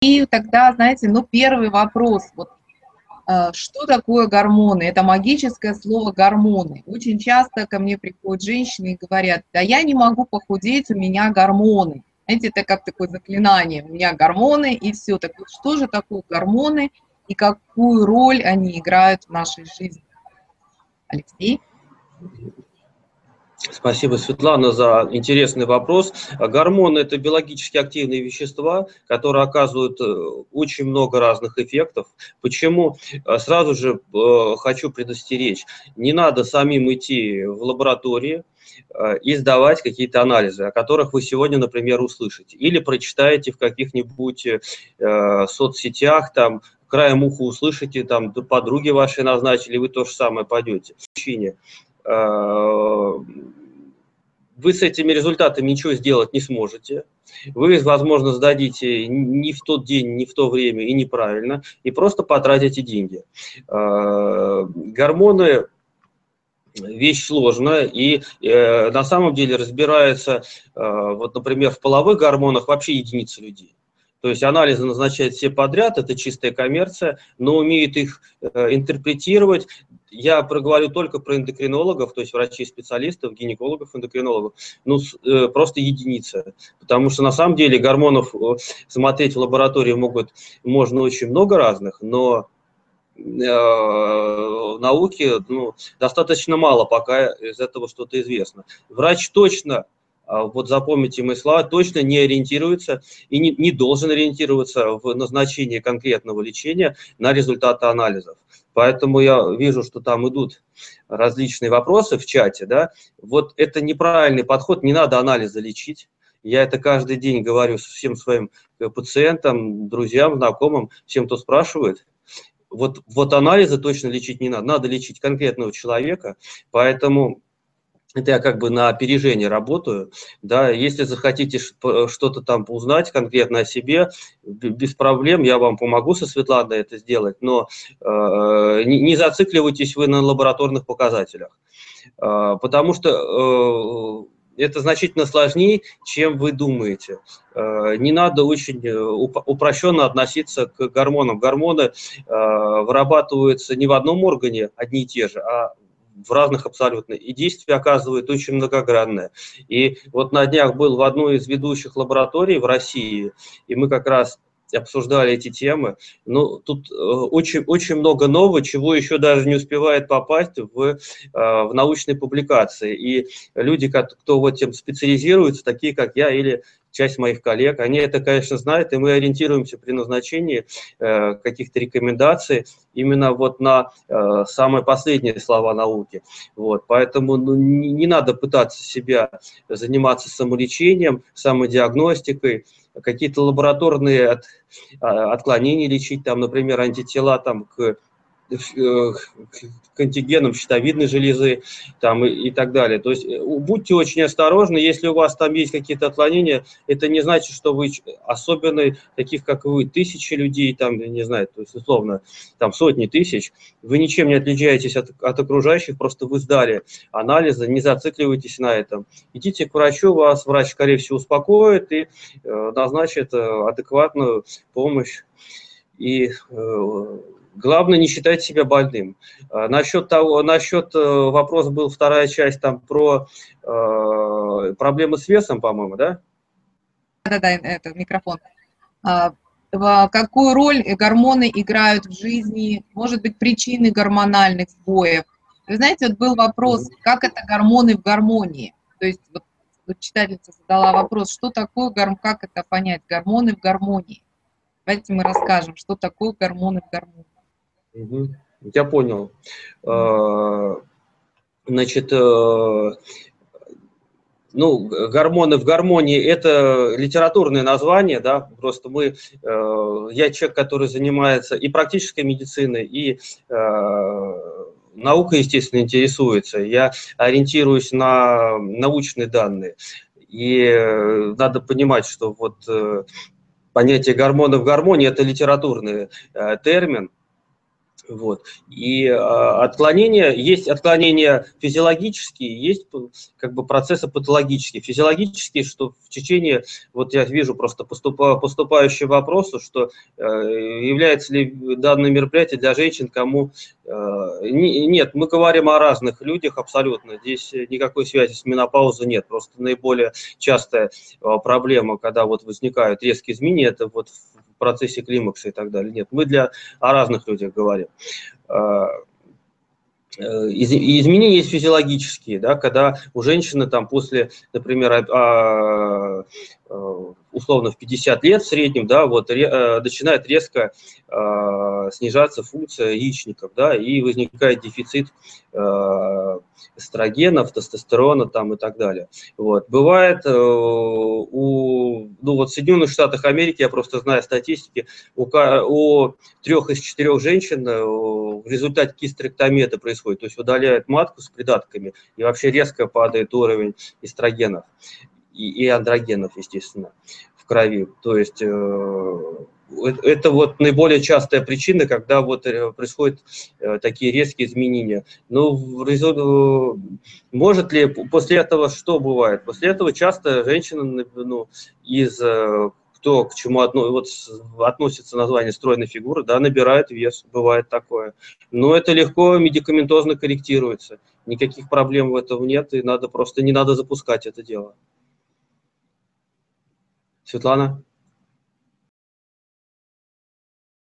И тогда, знаете, ну, первый вопрос, вот, э, что такое гормоны? Это магическое слово гормоны. Очень часто ко мне приходят женщины и говорят, да я не могу похудеть, у меня гормоны. Знаете, это как такое заклинание, у меня гормоны и все. Так вот, что же такое гормоны и какую роль они играют в нашей жизни? Алексей? Спасибо, Светлана, за интересный вопрос. Гормоны – это биологически активные вещества, которые оказывают э, очень много разных эффектов. Почему? Э, сразу же э, хочу предостеречь. Не надо самим идти в лаборатории, и сдавать какие-то анализы, о которых вы сегодня, например, услышите. Или прочитаете в каких-нибудь соцсетях, там, краем уха услышите, там, подруги ваши назначили, вы то же самое пойдете. Причине вы с этими результатами ничего сделать не сможете. Вы, возможно, сдадите не в тот день, не в то время и неправильно, и просто потратите деньги. А, гормоны вещь сложная, и э, на самом деле разбирается, э, вот, например, в половых гормонах вообще единицы людей. То есть анализы назначают все подряд, это чистая коммерция, но умеют их э, интерпретировать. Я проговорю только про эндокринологов, то есть врачей-специалистов, гинекологов, эндокринологов. Ну, э, просто единица. Потому что на самом деле гормонов э, смотреть в лаборатории могут, можно очень много разных, но э, науке ну, достаточно мало пока из этого что-то известно. Врач точно вот запомните мои слова, точно не ориентируется и не, не должен ориентироваться в назначении конкретного лечения на результаты анализов. Поэтому я вижу, что там идут различные вопросы в чате. Да? Вот это неправильный подход, не надо анализы лечить. Я это каждый день говорю всем своим пациентам, друзьям, знакомым, всем, кто спрашивает. Вот, вот анализы точно лечить не надо, надо лечить конкретного человека. Поэтому это я как бы на опережение работаю, да, если захотите что-то там узнать конкретно о себе, без проблем, я вам помогу со Светланой это сделать, но э, не, не зацикливайтесь вы на лабораторных показателях, э, потому что э, это значительно сложнее, чем вы думаете. Э, не надо очень э, упрощенно относиться к гормонам. Гормоны э, вырабатываются не в одном органе одни и те же, а в разных абсолютно, и действие оказывает очень многогранное. И вот на днях был в одной из ведущих лабораторий в России, и мы как раз обсуждали эти темы. Ну, тут э, очень, очень много нового, чего еще даже не успевает попасть в, э, в научные публикации. И люди, кто в этом специализируются, такие как я или часть моих коллег, они это, конечно, знают, и мы ориентируемся при назначении э, каких-то рекомендаций именно вот на э, самые последние слова науки. Вот, поэтому ну, не, не надо пытаться себя заниматься самолечением, самодиагностикой, какие-то лабораторные от, а, отклонения лечить, там, например, антитела там, к Э, к антигенам щитовидной железы там, и, и так далее. То есть э, будьте очень осторожны, если у вас там есть какие-то отклонения, это не значит, что вы особенный, таких как вы, тысячи людей, там, не знаю, то есть условно, там сотни тысяч, вы ничем не отличаетесь от, от окружающих, просто вы сдали анализы, не зацикливайтесь на этом. Идите к врачу, вас врач, скорее всего, успокоит и э, назначит э, адекватную помощь. И э, Главное, не считать себя больным. А, насчет того, насчет э, вопрос был вторая часть там про э, проблемы с весом, по-моему, да? Да-да, это микрофон. А, какую роль гормоны играют в жизни, может быть, причины гормональных сбоев? Вы знаете, вот был вопрос, как это гормоны в гармонии? То есть вот, вот читательница задала вопрос, что такое, как это понять, гормоны в гармонии? Давайте мы расскажем, что такое гормоны в гармонии. Угу. Я понял. А, значит, э, ну, гормоны в гармонии – это литературное название, да, просто мы, э, я человек, который занимается и практической медициной, и э, наукой, естественно, интересуется. Я ориентируюсь на научные данные. И надо понимать, что вот понятие гормонов в гармонии – это литературный термин, Вот. И э, отклонения, есть отклонения физиологические, есть как бы процессы патологические. Физиологические, что в течение, вот я вижу просто поступа, поступающие вопросы, что э, является ли данное мероприятие для женщин, кому... Э, не, нет, мы говорим о разных людях абсолютно. Здесь никакой связи с менопаузой нет. Просто наиболее частая э, проблема, когда вот возникают резкие изменения, это вот процессе климакса и так далее. Нет, мы для, о разных людях говорим. А, э, изменения есть физиологические, да, когда у женщины там после, например, а, а, условно в 50 лет в среднем, да, вот э, начинает резко снижаться функция яичников, да, и возникает дефицит эстрогенов, тестостерона там и так далее. Вот. Бывает э, у, ну вот в Соединенных Штатах Америки, я просто знаю статистики, у, у трех из четырех женщин э, в результате кистерэктомии это происходит, то есть удаляют матку с придатками и вообще резко падает уровень эстрогенов и, и андрогенов, естественно, в крови. То есть э, это вот наиболее частая причина, когда вот э, происходят э, такие резкие изменения. Ну, может ли после этого что бывает? После этого часто женщина ну, из э, кто к чему одно, вот, относится название стройной фигуры, да, набирает вес, бывает такое. Но это легко медикаментозно корректируется. Никаких проблем в этом нет, и надо просто не надо запускать это дело. Светлана?